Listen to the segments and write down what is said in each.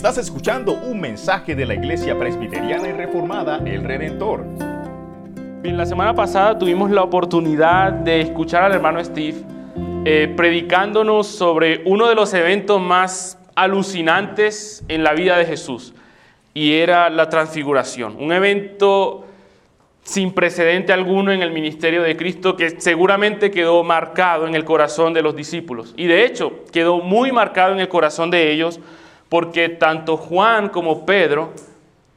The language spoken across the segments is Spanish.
Estás escuchando un mensaje de la Iglesia Presbiteriana y Reformada El Redentor. Bien, la semana pasada tuvimos la oportunidad de escuchar al hermano Steve eh, predicándonos sobre uno de los eventos más alucinantes en la vida de Jesús y era la transfiguración, un evento sin precedente alguno en el ministerio de Cristo que seguramente quedó marcado en el corazón de los discípulos y de hecho quedó muy marcado en el corazón de ellos porque tanto Juan como Pedro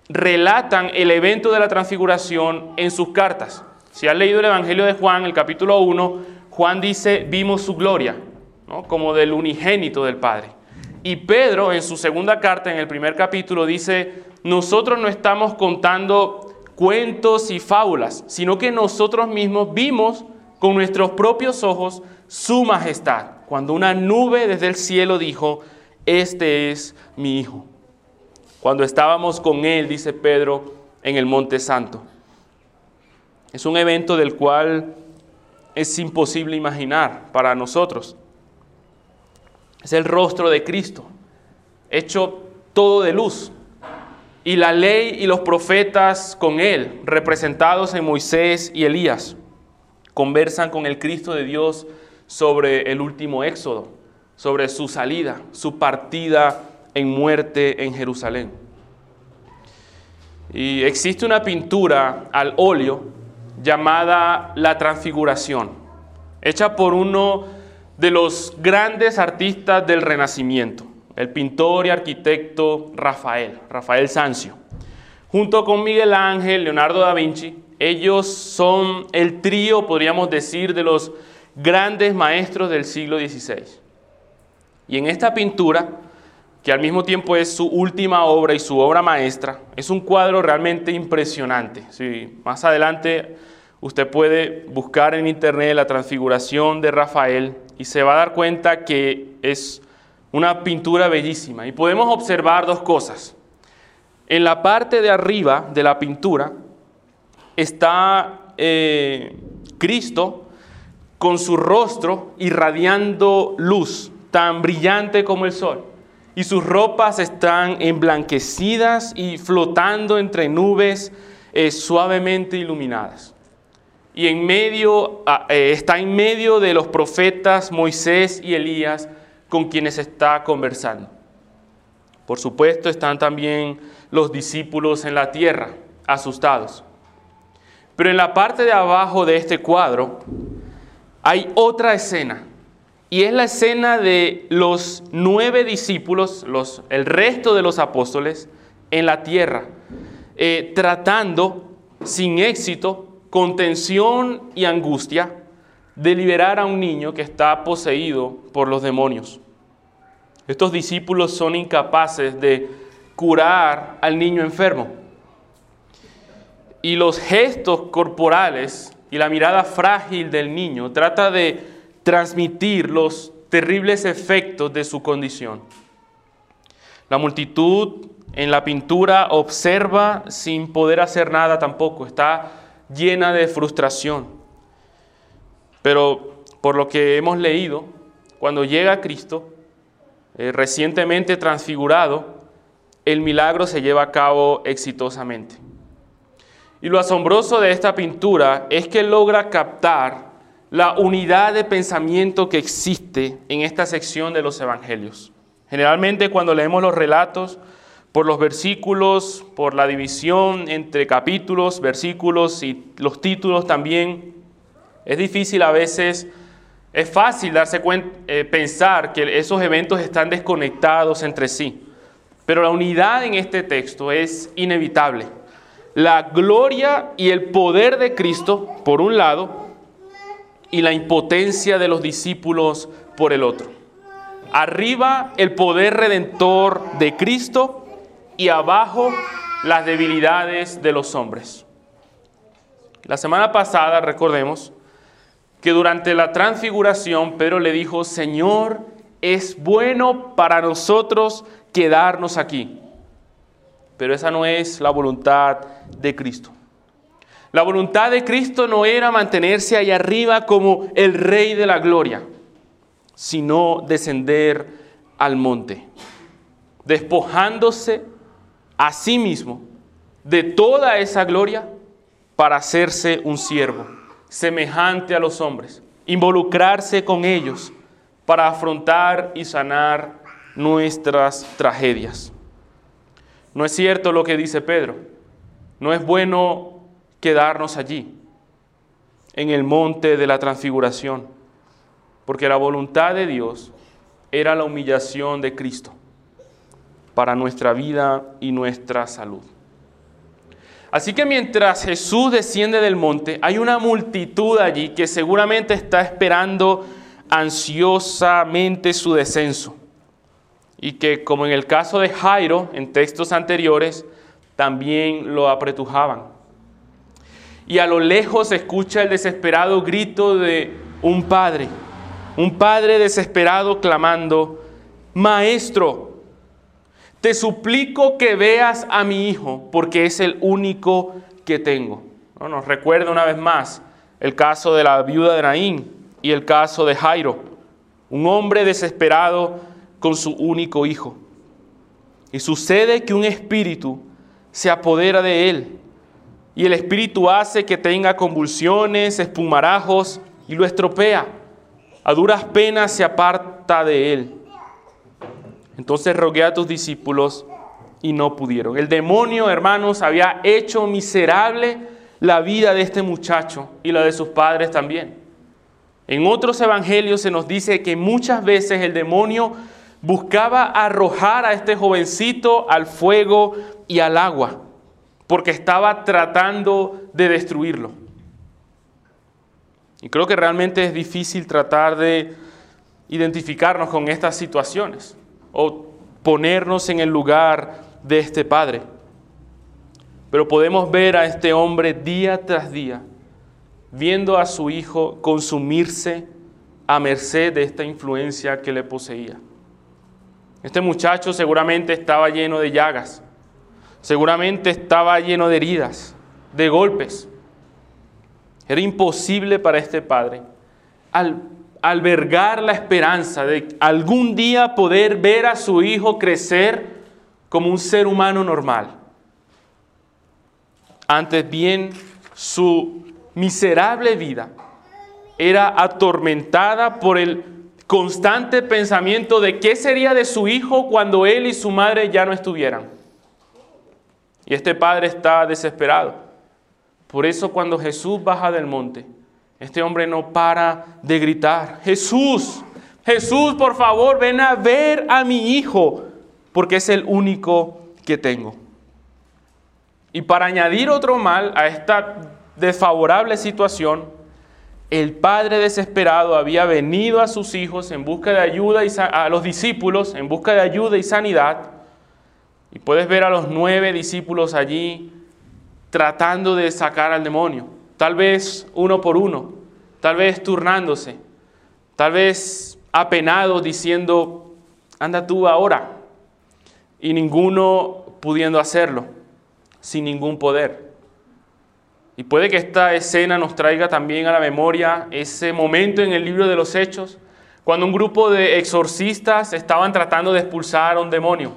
relatan el evento de la transfiguración en sus cartas. Si has leído el Evangelio de Juan, el capítulo 1, Juan dice, vimos su gloria, como del unigénito del Padre. Y Pedro en su segunda carta, en el primer capítulo, dice, nosotros no estamos contando cuentos y fábulas, sino que nosotros mismos vimos con nuestros propios ojos su majestad, cuando una nube desde el cielo dijo, este es mi Hijo. Cuando estábamos con Él, dice Pedro, en el Monte Santo. Es un evento del cual es imposible imaginar para nosotros. Es el rostro de Cristo, hecho todo de luz. Y la ley y los profetas con Él, representados en Moisés y Elías, conversan con el Cristo de Dios sobre el último éxodo sobre su salida, su partida en muerte en Jerusalén. Y existe una pintura al óleo llamada La Transfiguración, hecha por uno de los grandes artistas del Renacimiento, el pintor y arquitecto Rafael, Rafael Sanzio. Junto con Miguel Ángel, Leonardo da Vinci, ellos son el trío, podríamos decir, de los grandes maestros del siglo XVI. Y en esta pintura, que al mismo tiempo es su última obra y su obra maestra, es un cuadro realmente impresionante. más adelante usted puede buscar en internet la transfiguración de Rafael y se va a dar cuenta que es una pintura bellísima. Y podemos observar dos cosas. En la parte de arriba de la pintura está eh, Cristo con su rostro irradiando luz tan brillante como el sol, y sus ropas están emblanquecidas y flotando entre nubes eh, suavemente iluminadas. Y en medio, ah, eh, está en medio de los profetas Moisés y Elías con quienes está conversando. Por supuesto están también los discípulos en la tierra, asustados. Pero en la parte de abajo de este cuadro hay otra escena y es la escena de los nueve discípulos, los, el resto de los apóstoles, en la tierra, eh, tratando sin éxito, con tensión y angustia, de liberar a un niño que está poseído por los demonios. Estos discípulos son incapaces de curar al niño enfermo. Y los gestos corporales y la mirada frágil del niño trata de transmitir los terribles efectos de su condición. La multitud en la pintura observa sin poder hacer nada tampoco, está llena de frustración. Pero por lo que hemos leído, cuando llega Cristo, eh, recientemente transfigurado, el milagro se lleva a cabo exitosamente. Y lo asombroso de esta pintura es que logra captar la unidad de pensamiento que existe en esta sección de los evangelios. Generalmente cuando leemos los relatos, por los versículos, por la división entre capítulos, versículos y los títulos también, es difícil a veces, es fácil darse cuenta, eh, pensar que esos eventos están desconectados entre sí. Pero la unidad en este texto es inevitable. La gloria y el poder de Cristo, por un lado, y la impotencia de los discípulos por el otro. Arriba el poder redentor de Cristo y abajo las debilidades de los hombres. La semana pasada, recordemos, que durante la transfiguración Pedro le dijo, Señor, es bueno para nosotros quedarnos aquí. Pero esa no es la voluntad de Cristo. La voluntad de Cristo no era mantenerse ahí arriba como el rey de la gloria, sino descender al monte. despojándose a sí mismo de toda esa gloria para hacerse un siervo, semejante a los hombres, involucrarse con ellos para afrontar y sanar nuestras tragedias. No es cierto lo que dice Pedro, no es bueno quedarnos allí, en el monte de la transfiguración, porque la voluntad de Dios era la humillación de Cristo para nuestra vida y nuestra salud. Así que mientras Jesús desciende del monte, hay una multitud allí que seguramente está esperando ansiosamente su descenso. Y que como en el caso de Jairo, en textos anteriores, también lo apretujaban. Y a lo lejos se escucha el desesperado grito de un padre, un padre desesperado clamando, Maestro, te suplico que veas a mi hijo, porque es el único que tengo. ¿No? Nos recuerda una vez más el caso de la viuda de Naín y el caso de Jairo, un hombre desesperado con su único hijo. Y sucede que un espíritu se apodera de él, y el espíritu hace que tenga convulsiones, espumarajos, y lo estropea. A duras penas se aparta de él. Entonces rogué a tus discípulos y no pudieron. El demonio, hermanos, había hecho miserable la vida de este muchacho y la de sus padres también. En otros evangelios se nos dice que muchas veces el demonio buscaba arrojar a este jovencito al fuego y al agua, porque estaba tratando de destruirlo. Y creo que realmente es difícil tratar de identificarnos con estas situaciones o ponernos en el lugar de este padre. Pero podemos ver a este hombre día tras día, viendo a su hijo consumirse a merced de esta influencia que le poseía. Este muchacho seguramente estaba lleno de llagas, seguramente estaba lleno de heridas, de golpes. Era imposible para este padre, al albergar la esperanza de algún día poder ver a su hijo crecer como un ser humano normal. Antes bien, su miserable vida era atormentada por el constante pensamiento de qué sería de su hijo cuando él y su madre ya no estuvieran. Y este padre está desesperado. Por eso cuando Jesús baja del monte, este hombre no para de gritar, Jesús, Jesús, por favor, ven a ver a mi hijo, porque es el único que tengo. Y para añadir otro mal a esta desfavorable situación, el padre desesperado había venido a sus hijos en busca de ayuda y a los discípulos en busca de ayuda y sanidad. Y puedes ver a los nueve discípulos allí tratando de sacar al demonio tal vez uno por uno, tal vez turnándose, tal vez apenado diciendo, anda tú ahora, y ninguno pudiendo hacerlo, sin ningún poder. Y puede que esta escena nos traiga también a la memoria ese momento en el libro de los Hechos, cuando un grupo de exorcistas estaban tratando de expulsar a un demonio.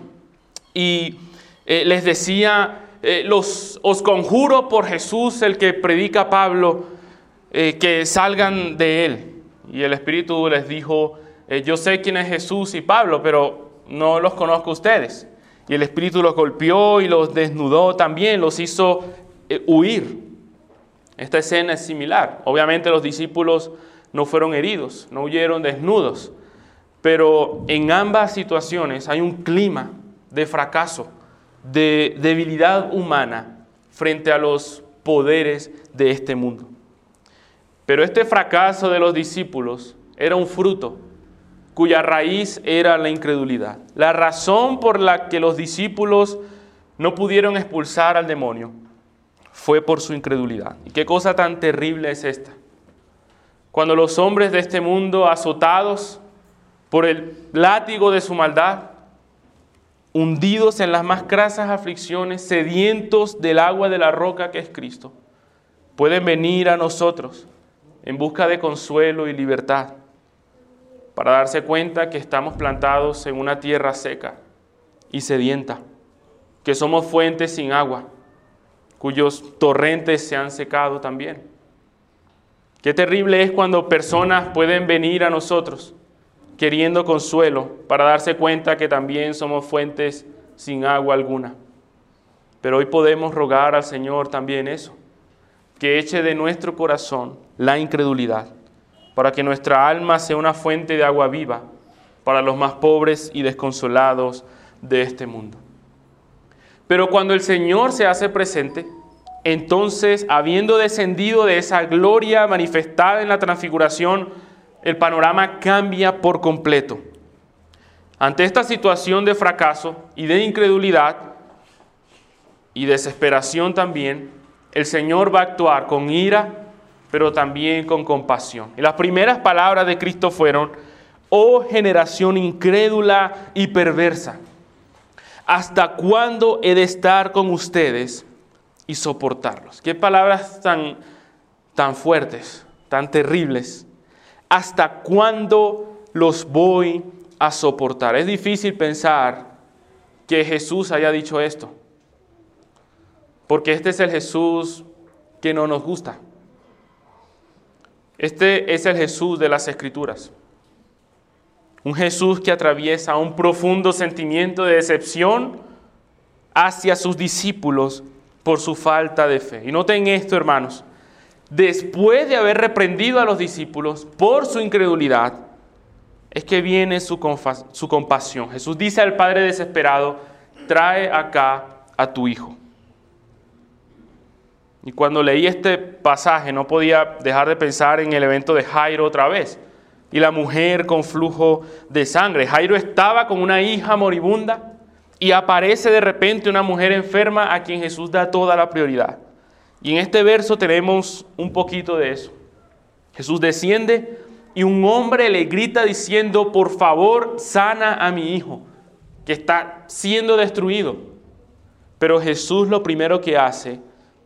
Y eh, les decía eh, los, os conjuro por Jesús, el que predica Pablo, eh, que salgan de él. Y el Espíritu les dijo, eh, yo sé quién es Jesús y Pablo, pero no los conozco a ustedes. Y el Espíritu los golpeó y los desnudó también, los hizo huir. Esta escena es similar. Obviamente los discípulos no fueron heridos, no huyeron desnudos, pero en ambas situaciones hay un clima de fracaso de debilidad humana frente a los poderes de este mundo. Pero este fracaso de los discípulos era un fruto cuya raíz era la incredulidad. La razón por la que los discípulos no pudieron expulsar al demonio fue por su incredulidad. ¿Y qué cosa tan terrible es esta? Cuando los hombres de este mundo, azotados por el látigo de su maldad, hundidos en las más crasas aflicciones, sedientos del agua de la roca que es Cristo, pueden venir a nosotros en busca de consuelo y libertad, para darse cuenta que estamos plantados en una tierra seca y sedienta, que somos fuentes sin agua, cuyos torrentes se han secado también. Qué terrible es cuando personas pueden venir a nosotros queriendo consuelo para darse cuenta que también somos fuentes sin agua alguna. Pero hoy podemos rogar al Señor también eso, que eche de nuestro corazón la incredulidad, para que nuestra alma sea una fuente de agua viva para los más pobres y desconsolados de este mundo. Pero cuando el Señor se hace presente, entonces, habiendo descendido de esa gloria manifestada en la transfiguración, el panorama cambia por completo. Ante esta situación de fracaso y de incredulidad y desesperación también, el Señor va a actuar con ira, pero también con compasión. Y las primeras palabras de Cristo fueron, oh generación incrédula y perversa, ¿hasta cuándo he de estar con ustedes y soportarlos? Qué palabras tan, tan fuertes, tan terribles. ¿Hasta cuándo los voy a soportar? Es difícil pensar que Jesús haya dicho esto, porque este es el Jesús que no nos gusta. Este es el Jesús de las Escrituras. Un Jesús que atraviesa un profundo sentimiento de decepción hacia sus discípulos por su falta de fe. Y noten esto, hermanos después de haber reprendido a los discípulos por su incredulidad, es que viene su, compasión. Jesús dice al Padre desesperado, trae acá a tu hijo. Y cuando leí este pasaje no podía dejar de pensar en el evento de Jairo otra vez. Y la mujer con flujo de sangre. Jairo estaba con una hija moribunda y aparece de repente una mujer enferma a quien Jesús da toda la prioridad. Y en este verso tenemos un poquito de eso. Jesús desciende y un hombre le grita diciendo, por favor, sana a mi hijo, que está siendo destruido. Pero Jesús lo primero que hace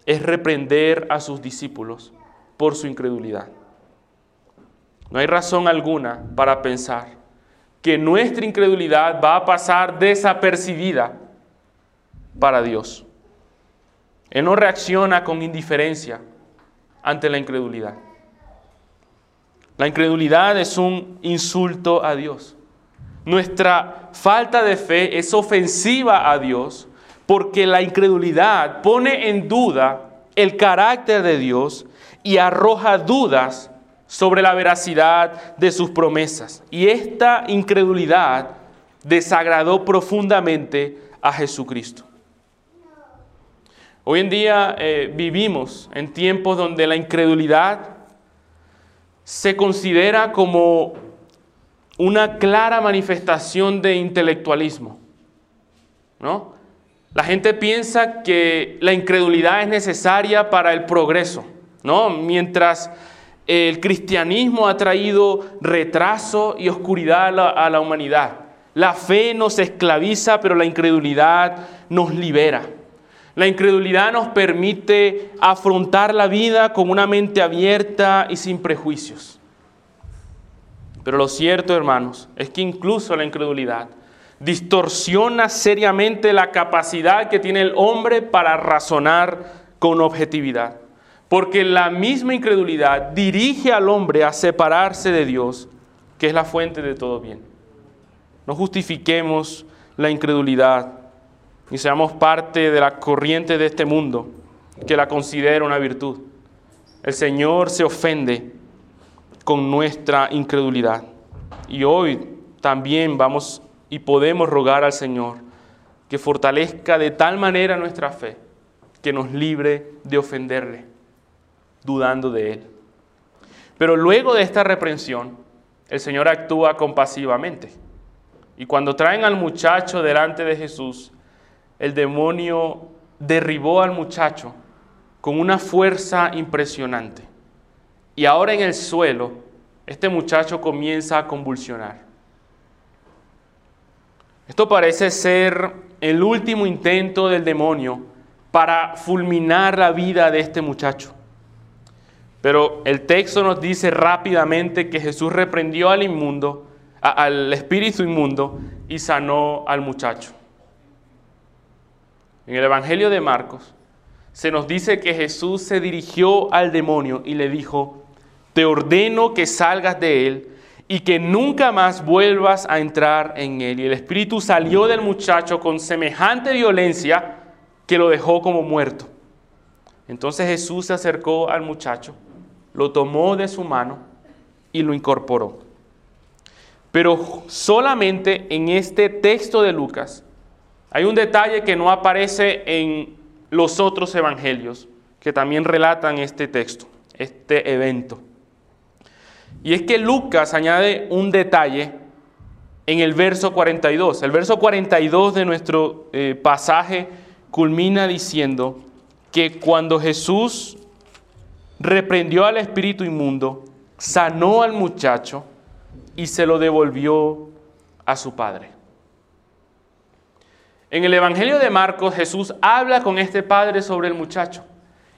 es reprender a sus discípulos por su incredulidad. No hay razón alguna para pensar que nuestra incredulidad va a pasar desapercibida para Dios. Él no reacciona con indiferencia ante la incredulidad. La incredulidad es un insulto a Dios. Nuestra falta de fe es ofensiva a Dios porque la incredulidad pone en duda el carácter de Dios y arroja dudas sobre la veracidad de sus promesas. Y esta incredulidad desagradó profundamente a Jesucristo. Hoy en día eh, vivimos en tiempos donde la incredulidad se considera como una clara manifestación de intelectualismo. ¿no? La gente piensa que la incredulidad es necesaria para el progreso, ¿no? mientras el cristianismo ha traído retraso y oscuridad a la, a la humanidad. La fe nos esclaviza, pero la incredulidad nos libera. La incredulidad nos permite afrontar la vida con una mente abierta y sin prejuicios. Pero lo cierto, hermanos, es que incluso la incredulidad distorsiona seriamente la capacidad que tiene el hombre para razonar con objetividad. Porque la misma incredulidad dirige al hombre a separarse de Dios, que es la fuente de todo bien. No justifiquemos la incredulidad y seamos parte de la corriente de este mundo que la considera una virtud. El Señor se ofende con nuestra incredulidad. Y hoy también vamos y podemos rogar al Señor que fortalezca de tal manera nuestra fe que nos libre de ofenderle, dudando de Él. Pero luego de esta reprensión, el Señor actúa compasivamente. Y cuando traen al muchacho delante de Jesús, el demonio derribó al muchacho con una fuerza impresionante. Y ahora en el suelo, este muchacho comienza a convulsionar. Esto parece ser el último intento del demonio para fulminar la vida de este muchacho. Pero el texto nos dice rápidamente que Jesús reprendió al inmundo, al espíritu inmundo y sanó al muchacho. En el Evangelio de Marcos se nos dice que Jesús se dirigió al demonio y le dijo, te ordeno que salgas de él y que nunca más vuelvas a entrar en él. Y el espíritu salió del muchacho con semejante violencia que lo dejó como muerto. Entonces Jesús se acercó al muchacho, lo tomó de su mano y lo incorporó. Pero solamente en este texto de Lucas hay un detalle que no aparece en los otros evangelios que también relatan este texto, este evento. Y es que Lucas añade un detalle en el verso 42. El verso 42 de nuestro eh, pasaje culmina diciendo que cuando Jesús reprendió al espíritu inmundo, sanó al muchacho y se lo devolvió a su padre. En el Evangelio de Marcos Jesús habla con este padre sobre el muchacho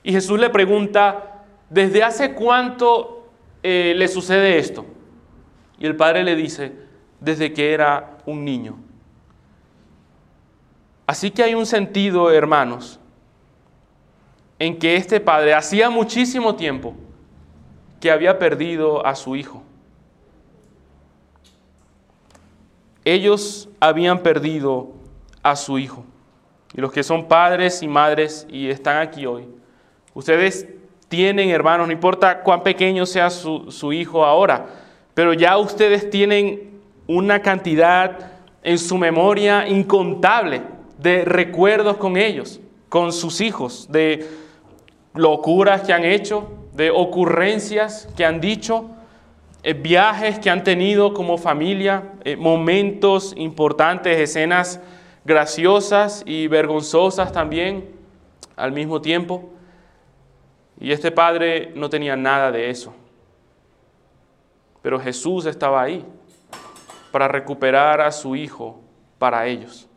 y Jesús le pregunta, ¿desde hace cuánto eh, le sucede esto? Y el padre le dice, desde que era un niño. Así que hay un sentido, hermanos, en que este padre hacía muchísimo tiempo que había perdido a su hijo. Ellos habían perdido a su hijo. Y los que son padres y madres y están aquí hoy, ustedes tienen hermanos, no importa cuán pequeño sea su, su hijo ahora, pero ya ustedes tienen una cantidad en su memoria incontable de recuerdos con ellos, con sus hijos, de locuras que han hecho, de ocurrencias que han dicho, eh, viajes que han tenido como familia, eh, momentos importantes, escenas graciosas y vergonzosas también al mismo tiempo. Y este padre no tenía nada de eso. Pero Jesús estaba ahí para recuperar a su hijo para ellos.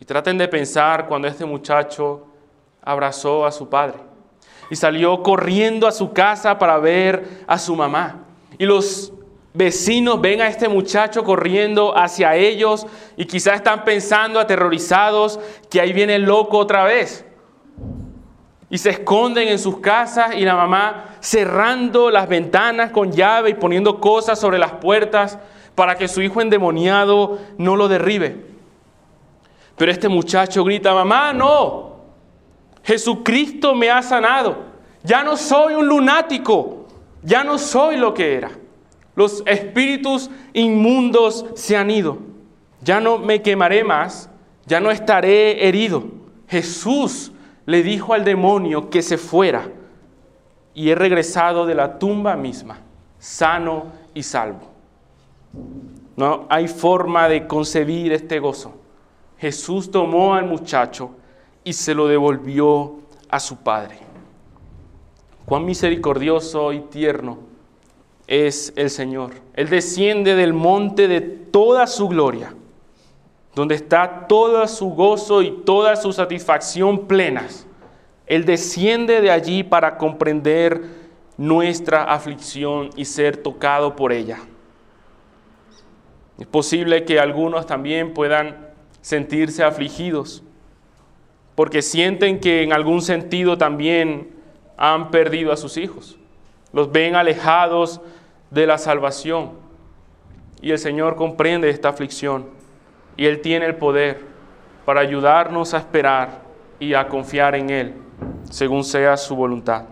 Y traten de pensar cuando este muchacho abrazó a su padre y salió corriendo a su casa para ver a su mamá. Y los vecinos ven a este muchacho corriendo hacia ellos y quizás están pensando aterrorizados que ahí viene el loco otra vez. Y se esconden en sus casas y la mamá cerrando las ventanas con llave y poniendo cosas sobre las puertas para que su hijo endemoniado no lo derribe. Pero este muchacho grita, mamá, no, Jesucristo me ha sanado. Ya no soy un lunático. Ya no soy lo que era. Los espíritus inmundos se han ido. Ya no me quemaré más. Ya no estaré herido. Jesús le dijo al demonio que se fuera. Y he regresado de la tumba misma, sano y salvo. No hay forma de concebir este gozo. Jesús tomó al muchacho y se lo devolvió a su padre. Cuán misericordioso y tierno es el Señor. Él desciende del monte de toda su gloria, donde está todo su gozo y toda su satisfacción plenas. Él desciende de allí para comprender nuestra aflicción y ser tocado por ella. Es posible que algunos también puedan sentirse afligidos porque sienten que en algún sentido también han perdido a sus hijos. Los ven alejados de la salvación. Y el Señor comprende esta aflicción y Él tiene el poder para ayudarnos a esperar y a confiar en Él, según sea su voluntad.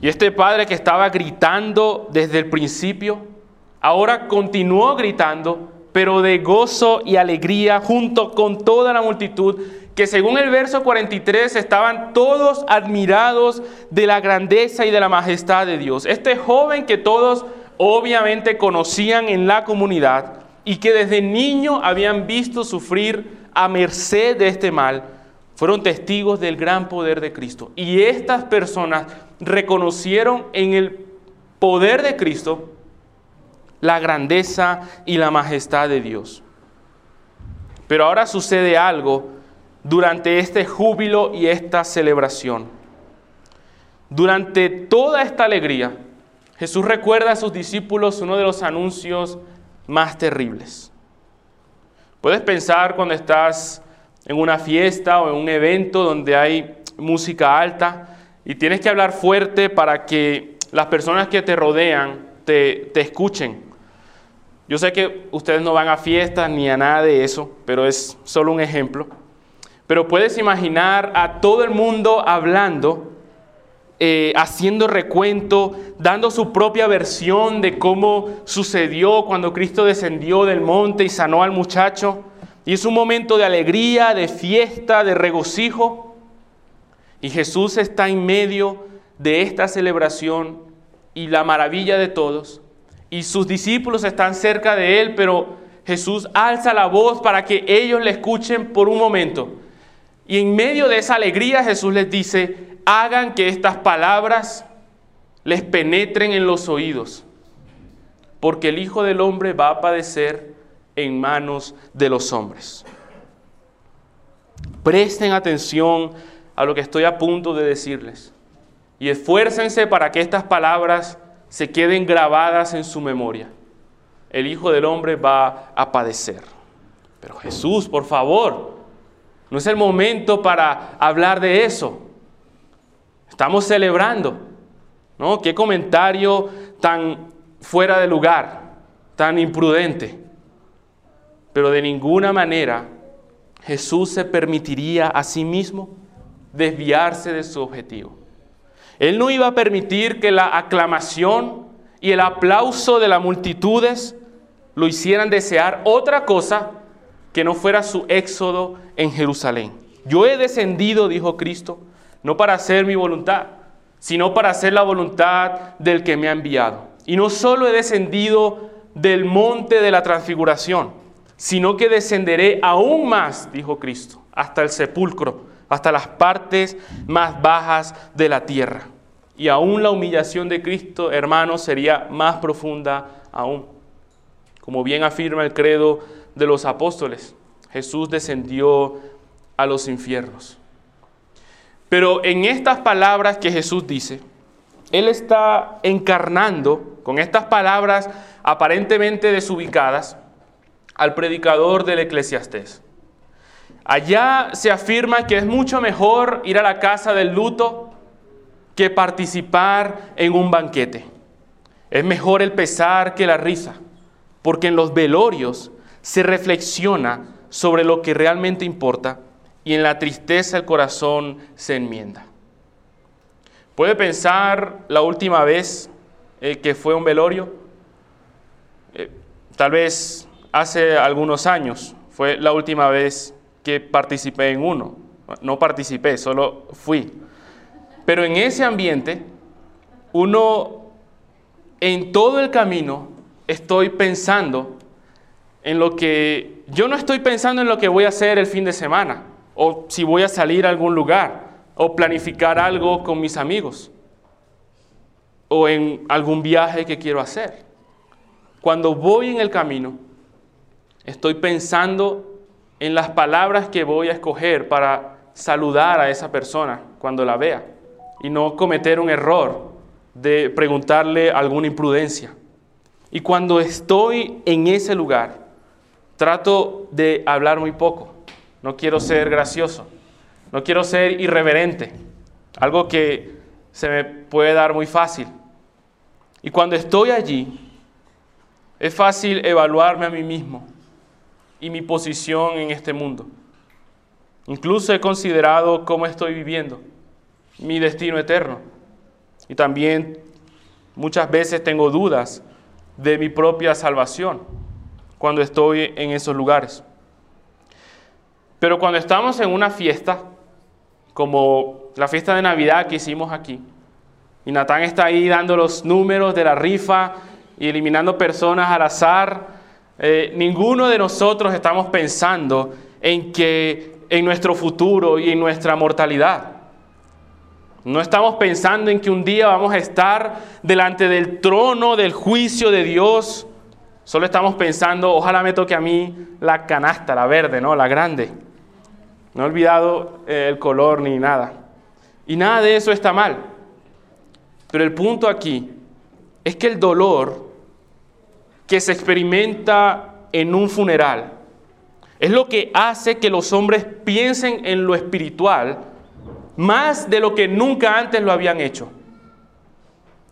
Y este padre que estaba gritando desde el principio, ahora continuó gritando, pero de gozo y alegría junto con toda la multitud que según el verso 43 estaban todos admirados de la grandeza y de la majestad de Dios. Este joven que todos obviamente conocían en la comunidad y que desde niño habían visto sufrir a merced de este mal, fueron testigos del gran poder de Cristo. Y estas personas reconocieron en el poder de Cristo la grandeza y la majestad de Dios. Pero ahora sucede algo durante este júbilo y esta celebración. Durante toda esta alegría, Jesús recuerda a sus discípulos uno de los anuncios más terribles. Puedes pensar cuando estás en una fiesta o en un evento donde hay música alta y tienes que hablar fuerte para que las personas que te rodean te, te escuchen. Yo sé que ustedes no van a fiestas ni a nada de eso, pero es solo un ejemplo. Pero puedes imaginar a todo el mundo hablando, eh, haciendo recuento, dando su propia versión de cómo sucedió cuando Cristo descendió del monte y sanó al muchacho. Y es un momento de alegría, de fiesta, de regocijo. Y Jesús está en medio de esta celebración y la maravilla de todos. Y sus discípulos están cerca de él, pero Jesús alza la voz para que ellos le escuchen por un momento. Y en medio de esa alegría Jesús les dice, hagan que estas palabras les penetren en los oídos, porque el Hijo del Hombre va a padecer en manos de los hombres. Presten atención a lo que estoy a punto de decirles y esfuércense para que estas palabras se queden grabadas en su memoria. El Hijo del Hombre va a padecer. Pero Jesús, por favor, no es el momento para hablar de eso. Estamos celebrando. ¿No? Qué comentario tan fuera de lugar, tan imprudente. Pero de ninguna manera Jesús se permitiría a sí mismo desviarse de su objetivo. Él no iba a permitir que la aclamación y el aplauso de las multitudes lo hicieran desear otra cosa que no fuera su éxodo en Jerusalén. Yo he descendido, dijo Cristo, no para hacer mi voluntad, sino para hacer la voluntad del que me ha enviado. Y no solo he descendido del monte de la transfiguración, sino que descenderé aún más, dijo Cristo, hasta el sepulcro hasta las partes más bajas de la tierra. Y aún la humillación de Cristo, hermanos, sería más profunda aún. Como bien afirma el credo de los apóstoles, Jesús descendió a los infiernos. Pero en estas palabras que Jesús dice, Él está encarnando, con estas palabras aparentemente desubicadas, al predicador del eclesiastés. Allá se afirma que es mucho mejor ir a la casa del luto que participar en un banquete. Es mejor el pesar que la risa, porque en los velorios se reflexiona sobre lo que realmente importa y en la tristeza el corazón se enmienda. ¿Puede pensar la última vez eh, que fue un velorio? Eh, tal vez hace algunos años fue la última vez que participé en uno. No participé, solo fui. Pero en ese ambiente, uno en todo el camino estoy pensando en lo que yo no estoy pensando en lo que voy a hacer el fin de semana o si voy a salir a algún lugar o planificar algo con mis amigos o en algún viaje que quiero hacer. Cuando voy en el camino, estoy pensando en las palabras que voy a escoger para saludar a esa persona cuando la vea y no cometer un error de preguntarle alguna imprudencia. Y cuando estoy en ese lugar, trato de hablar muy poco. No quiero ser gracioso, no quiero ser irreverente, algo que se me puede dar muy fácil. Y cuando estoy allí, es fácil evaluarme a mí mismo y mi posición en este mundo. Incluso he considerado cómo estoy viviendo, mi destino eterno. Y también muchas veces tengo dudas de mi propia salvación cuando estoy en esos lugares. Pero cuando estamos en una fiesta, como la fiesta de Navidad que hicimos aquí, y Natán está ahí dando los números de la rifa y eliminando personas al azar, eh, ninguno de nosotros estamos pensando en que en nuestro futuro y en nuestra mortalidad. No estamos pensando en que un día vamos a estar delante del trono del juicio de Dios. Solo estamos pensando, ojalá me toque a mí la canasta, la verde, ¿no? La grande. No he olvidado eh, el color ni nada. Y nada de eso está mal. Pero el punto aquí es que el dolor que se experimenta en un funeral Es lo que hace que los hombres piensen en lo espiritual más de lo que nunca antes lo habían hecho.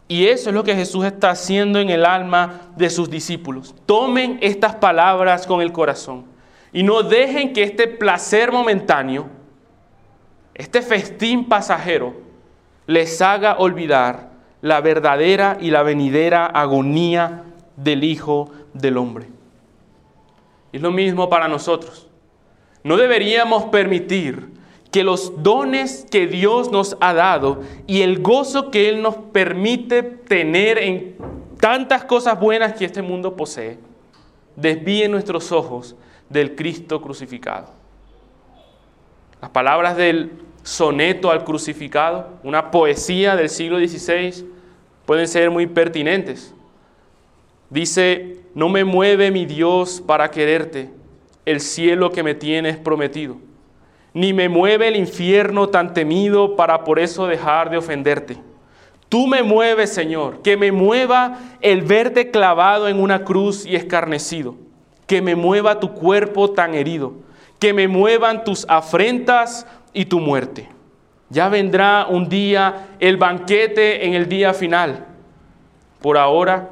Y eso es lo que Jesús está haciendo en el alma de sus discípulos. Tomen estas palabras con el corazón y no dejen que este placer momentáneo, este festín pasajero, les haga olvidar la verdadera y la venidera agonía del Hijo del Hombre. Es lo mismo para nosotros. No deberíamos permitir que los dones que Dios nos ha dado y el gozo que Él nos permite tener en tantas cosas buenas que este mundo posee, desvíen nuestros ojos del Cristo crucificado. Las palabras del soneto al crucificado, una poesía del siglo XVI, pueden ser muy pertinentes. Dice, no me mueve mi Dios para quererte, el cielo que me tienes prometido ni me mueve el infierno tan temido para por eso dejar de ofenderte. Tú me mueves, Señor, que me mueva el verte clavado en una cruz y escarnecido, que me mueva tu cuerpo tan herido, que me muevan tus afrentas y tu muerte. Ya vendrá un día el banquete en el día final. Por ahora,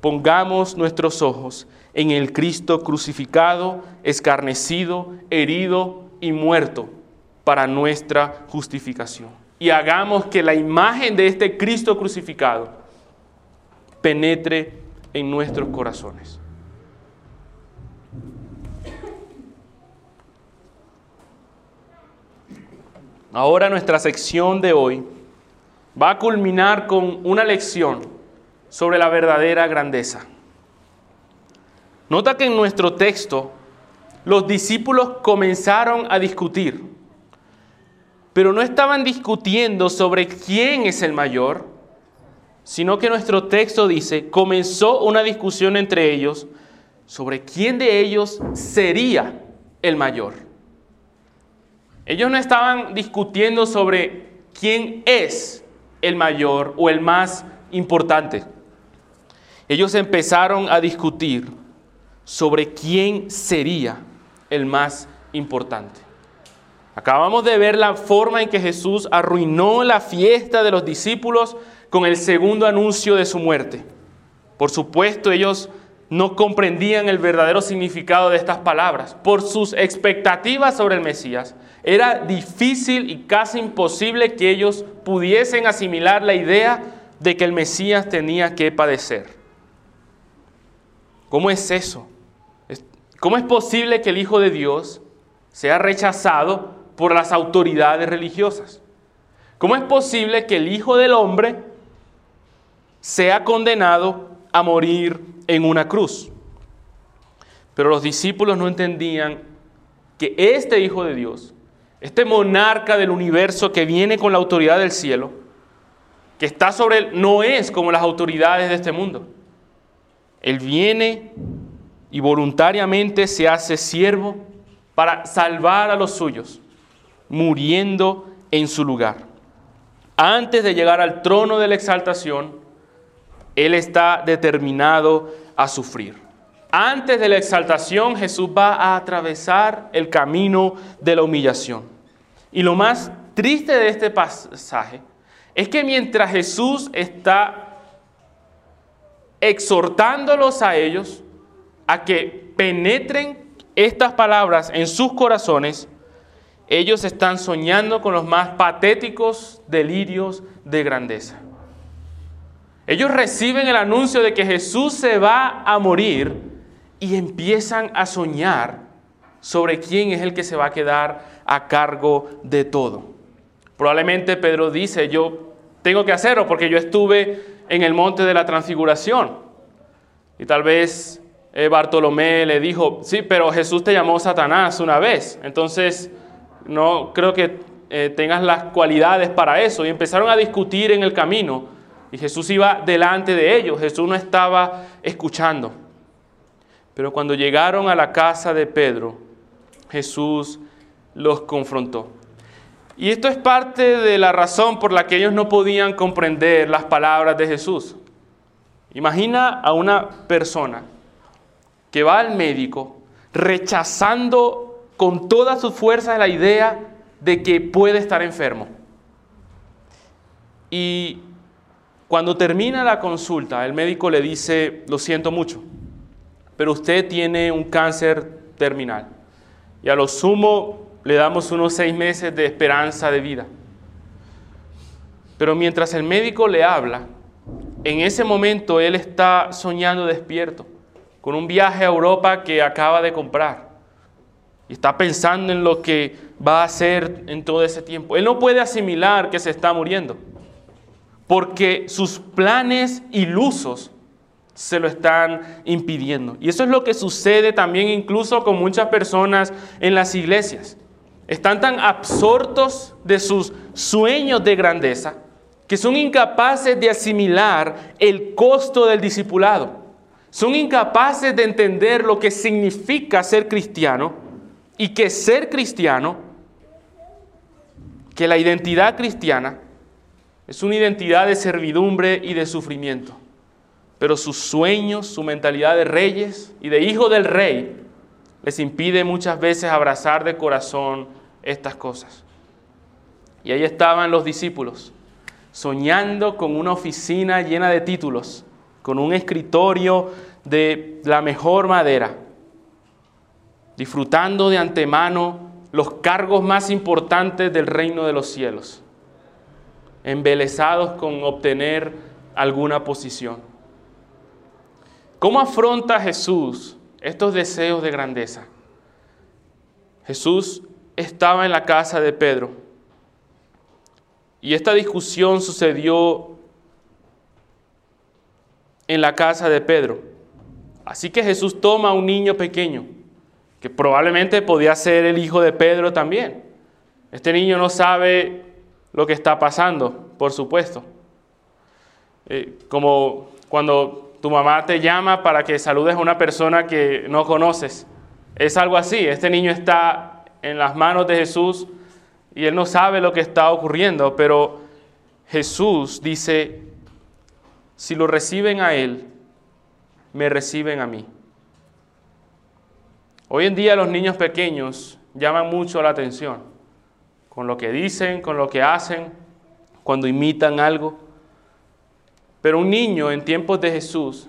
pongamos nuestros ojos en el Cristo crucificado, escarnecido, herido, y muerto para nuestra justificación. Y hagamos que la imagen de este Cristo crucificado penetre en nuestros corazones. Ahora nuestra sección de hoy va a culminar con una lección sobre la verdadera grandeza. Nota que en nuestro texto los discípulos comenzaron a discutir, pero no estaban discutiendo sobre quién es el mayor, sino que nuestro texto dice, comenzó una discusión entre ellos sobre quién de ellos sería el mayor. Ellos no estaban discutiendo sobre quién es el mayor o el más importante. Ellos empezaron a discutir sobre quién sería el más importante. Acabamos de ver la forma en que Jesús arruinó la fiesta de los discípulos con el segundo anuncio de su muerte. Por supuesto, ellos no comprendían el verdadero significado de estas palabras. Por sus expectativas sobre el Mesías, era difícil y casi imposible que ellos pudiesen asimilar la idea de que el Mesías tenía que padecer. ¿Cómo es eso? ¿Cómo es posible que el Hijo de Dios sea rechazado por las autoridades religiosas? ¿Cómo es posible que el Hijo del Hombre sea condenado a morir en una cruz? Pero los discípulos no entendían que este Hijo de Dios, este monarca del universo que viene con la autoridad del cielo, que está sobre él, no es como las autoridades de este mundo. Él viene y voluntariamente se hace siervo para salvar a los suyos, muriendo en su lugar. Antes de llegar al trono de la exaltación, Él está determinado a sufrir. Antes de la exaltación, Jesús va a atravesar el camino de la humillación. Y lo más triste de este pasaje es que mientras Jesús está exhortándolos a ellos, a que penetren estas palabras en sus corazones, ellos están soñando con los más patéticos delirios de grandeza. Ellos reciben el anuncio de que Jesús se va a morir y empiezan a soñar sobre quién es el que se va a quedar a cargo de todo. Probablemente Pedro dice, yo tengo que hacerlo porque yo estuve en el monte de la transfiguración. Y tal vez eh, Bartolomé le dijo, sí, pero Jesús te llamó Satanás una vez, entonces no creo que eh, tengas las cualidades para eso. Y empezaron a discutir en el camino y Jesús iba delante de ellos, Jesús no estaba escuchando. Pero cuando llegaron a la casa de Pedro, Jesús los confrontó. Y esto es parte de la razón por la que ellos no podían comprender las palabras de Jesús. Imagina a una persona que va al médico rechazando con todas sus fuerzas la idea de que puede estar enfermo. Y cuando termina la consulta, el médico le dice, lo siento mucho, pero usted tiene un cáncer terminal. Y a lo sumo le damos unos seis meses de esperanza de vida. Pero mientras el médico le habla, en ese momento él está soñando despierto, con un viaje a Europa que acaba de comprar. Y está pensando en lo que va a hacer en todo ese tiempo. Él no puede asimilar que se está muriendo porque sus planes ilusos se lo están impidiendo. Y eso es lo que sucede también incluso con muchas personas en las iglesias. Están tan absortos de sus sueños de grandeza que son incapaces de asimilar el costo del discipulado. Son incapaces de entender lo que significa ser cristiano y que ser cristiano, que la identidad cristiana es una identidad de servidumbre y de sufrimiento. Pero sus sueños, su mentalidad de reyes y de hijo del rey, les impide muchas veces abrazar de corazón estas cosas. Y ahí estaban los discípulos, soñando con una oficina llena de títulos, con un escritorio de la mejor madera, disfrutando de antemano los cargos más importantes del reino de los cielos embelesados con obtener alguna posición. ¿Cómo afronta Jesús estos deseos de grandeza? Jesús estaba en la casa de Pedro y esta discusión sucedió en la casa de Pedro. Así que Jesús toma a un niño pequeño, que probablemente podía ser el hijo de Pedro también. Este niño no sabe lo que está pasando, por supuesto. Eh, como cuando tu mamá te llama para que saludes a una persona que no conoces. Es algo así. Este niño está en las manos de Jesús y él no sabe lo que está ocurriendo, pero Jesús dice, si lo reciben a él, me reciben a mí. Hoy en día los niños pequeños llaman mucho la atención con lo que dicen, con lo que hacen, cuando imitan algo. Pero un niño en tiempos de Jesús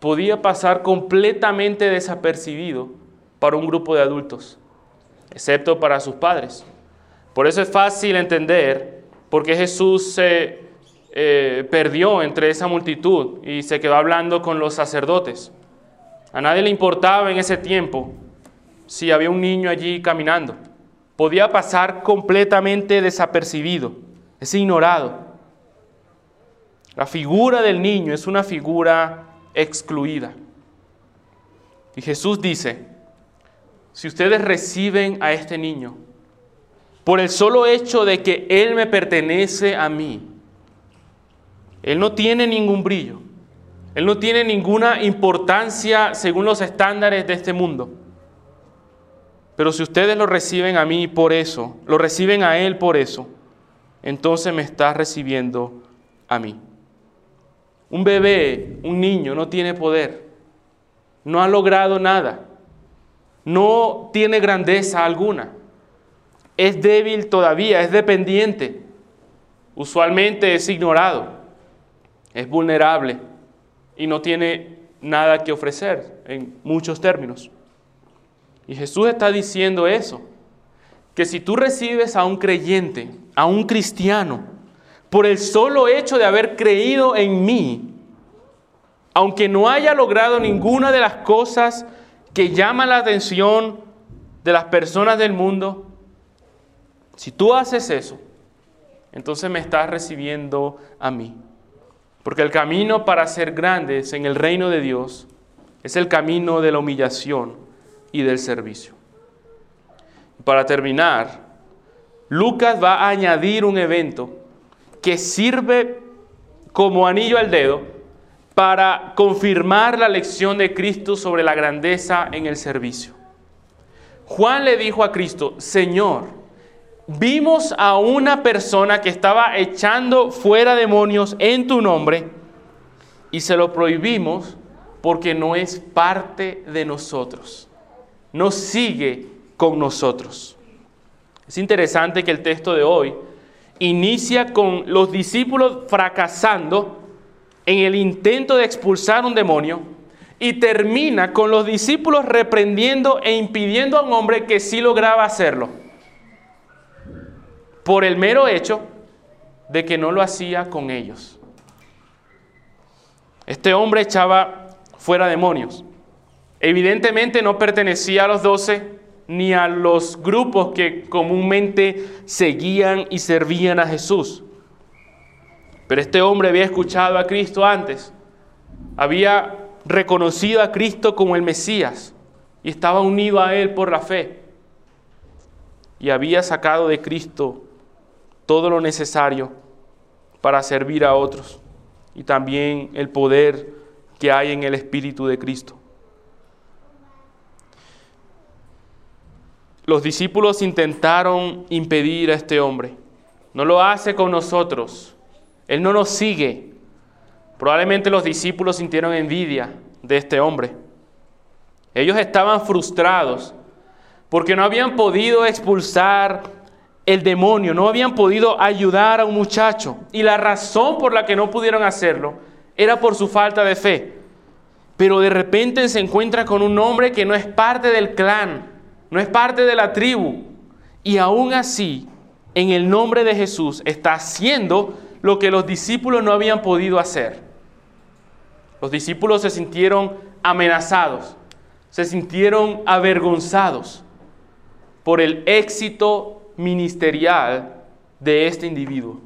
podía pasar completamente desapercibido para un grupo de adultos, excepto para sus padres. Por eso es fácil entender por qué Jesús se eh, perdió entre esa multitud y se quedó hablando con los sacerdotes. A nadie le importaba en ese tiempo si había un niño allí caminando podía pasar completamente desapercibido, es ignorado. La figura del niño es una figura excluida. Y Jesús dice, si ustedes reciben a este niño, por el solo hecho de que Él me pertenece a mí, Él no tiene ningún brillo, Él no tiene ninguna importancia según los estándares de este mundo. Pero si ustedes lo reciben a mí por eso, lo reciben a Él por eso, entonces me está recibiendo a mí. Un bebé, un niño, no tiene poder, no ha logrado nada, no tiene grandeza alguna, es débil todavía, es dependiente, usualmente es ignorado, es vulnerable y no tiene nada que ofrecer en muchos términos. Y Jesús está diciendo eso, que si tú recibes a un creyente, a un cristiano, por el solo hecho de haber creído en mí, aunque no haya logrado ninguna de las cosas que llaman la atención de las personas del mundo, si tú haces eso, entonces me estás recibiendo a mí. Porque el camino para ser grandes en el reino de Dios es el camino de la humillación y del servicio. Para terminar, Lucas va a añadir un evento que sirve como anillo al dedo para confirmar la lección de Cristo sobre la grandeza en el servicio. Juan le dijo a Cristo, Señor, vimos a una persona que estaba echando fuera demonios en tu nombre y se lo prohibimos porque no es parte de nosotros. no sigue con nosotros. Es interesante que el texto de hoy inicia con los discípulos fracasando en el intento de expulsar un demonio y termina con los discípulos reprendiendo e impidiendo a un hombre que sí lograba hacerlo por el mero hecho de que no lo hacía con ellos. Este hombre echaba fuera demonios. Evidentemente no pertenecía a los doce ni a los grupos que comúnmente seguían y servían a Jesús. Pero este hombre había escuchado a Cristo antes, había reconocido a Cristo como el Mesías y estaba unido a Él por la fe. Y había sacado de Cristo todo lo necesario para servir a otros y también el poder que hay en el Espíritu de Cristo. Los discípulos intentaron impedir a este hombre. No lo hace con nosotros. Él no nos sigue. Probablemente los discípulos sintieron envidia de este hombre. Ellos estaban frustrados porque no habían podido expulsar el demonio, no habían podido ayudar a un muchacho. Y la razón por la que no pudieron hacerlo era por su falta de fe. Pero de repente se encuentra con un hombre que no es parte del clan, no es parte de la tribu. Y aún así, en el nombre de Jesús, está haciendo lo que los discípulos no habían podido hacer. Los discípulos se sintieron amenazados, se sintieron avergonzados por el éxito ministerial de este individuo.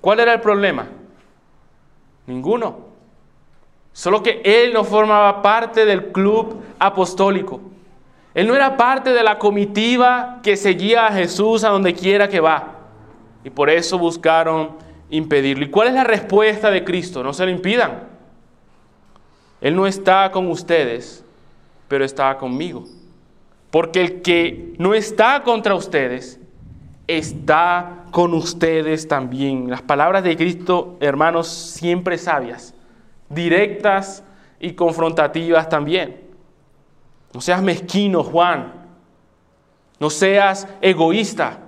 ¿Cuál era el problema? Ninguno. Solo que él no formaba parte del club apostólico. Él no era parte de la comitiva que seguía a Jesús a donde quiera que va. Y por eso buscaron impedirlo. ¿Y cuál es la respuesta de Cristo? No se lo impidan. Él no está con ustedes, pero está conmigo. Porque el que no está contra ustedes, está con ustedes también. Las palabras de Cristo, hermanos, siempre sabias, directas y confrontativas también. No seas mezquino, Juan. No seas egoísta.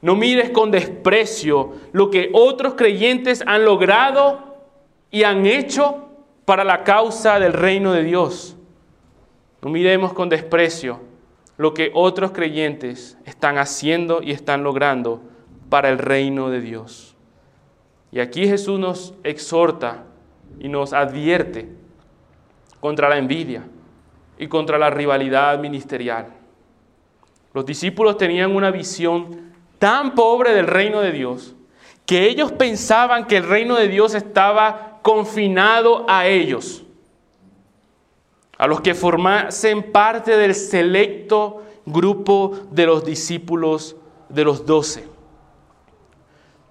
No mires con desprecio lo que otros creyentes han logrado y han hecho para la causa del reino de Dios. No miremos con desprecio lo que otros creyentes están haciendo y están logrando para el reino de Dios. Y aquí Jesús nos exhorta y nos advierte contra la envidia y contra la rivalidad ministerial. Los discípulos tenían una visión tan pobre del reino de Dios que ellos pensaban que el reino de Dios estaba confinado a ellos a los que formasen parte del selecto grupo de los discípulos de los doce.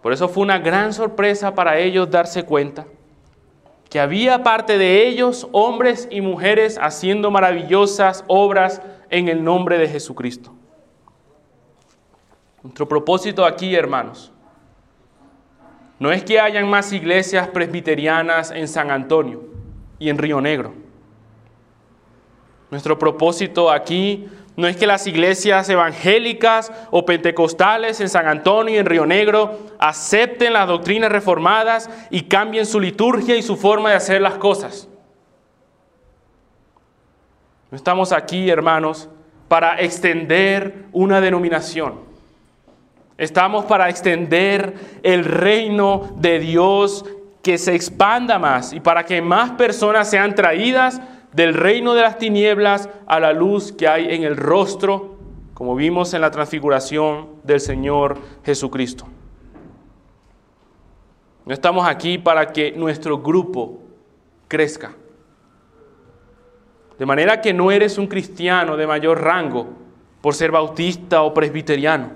Por eso fue una gran sorpresa para ellos darse cuenta que había parte de ellos, hombres y mujeres, haciendo maravillosas obras en el nombre de Jesucristo. Nuestro propósito aquí, hermanos, no es que hayan más iglesias presbiterianas en San Antonio y en Río Negro. Nuestro propósito aquí no es que las iglesias evangélicas o pentecostales en San Antonio y en Río Negro acepten las doctrinas reformadas y cambien su liturgia y su forma de hacer las cosas. No estamos aquí, hermanos, para extender una denominación. Estamos para extender el reino de Dios que se expanda más y para que más personas sean traídas del reino de las tinieblas a la luz que hay en el rostro, como vimos en la transfiguración del Señor Jesucristo. No estamos aquí para que nuestro grupo crezca. De manera que no eres un cristiano de mayor rango por ser bautista o presbiteriano.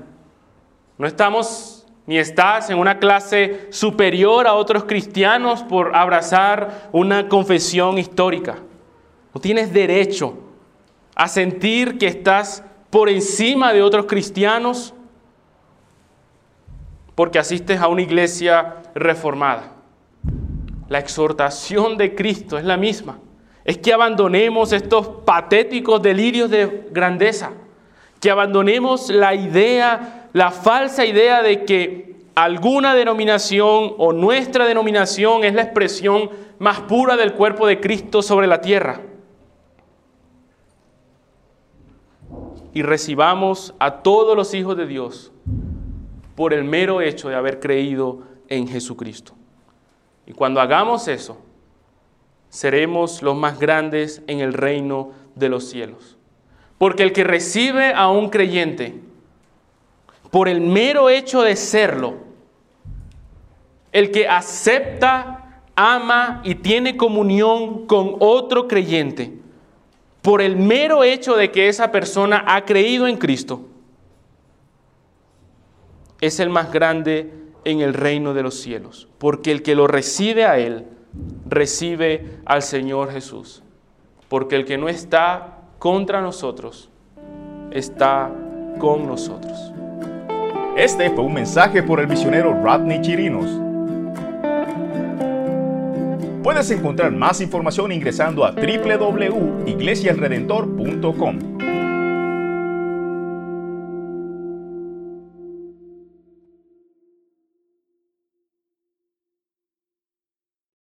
No estamos ni estás en una clase superior a otros cristianos por abrazar una confesión histórica. No tienes derecho a sentir que estás por encima de otros cristianos porque asistes a una iglesia reformada. La exhortación de Cristo es la misma. es que abandonemos estos patéticos delirios de grandeza, que abandonemos la idea, la falsa idea de que alguna denominación o nuestra denominación es la expresión más pura del cuerpo de Cristo sobre la tierra. Y recibamos a todos los hijos de Dios por el mero hecho de haber creído en Jesucristo. Y cuando hagamos eso, seremos los más grandes en el reino de los cielos. Porque el que recibe a un creyente, por el mero hecho de serlo, el que acepta, ama y tiene comunión con otro creyente, por el mero hecho de que esa persona ha creído en Cristo, es el más grande en el reino de los cielos, porque el que lo recibe a Él, recibe al Señor Jesús, porque el que no está contra nosotros, está con nosotros. Este fue un mensaje por el misionero Rodney Chirinos. Puedes encontrar más información ingresando a www.iglesialredentor.com.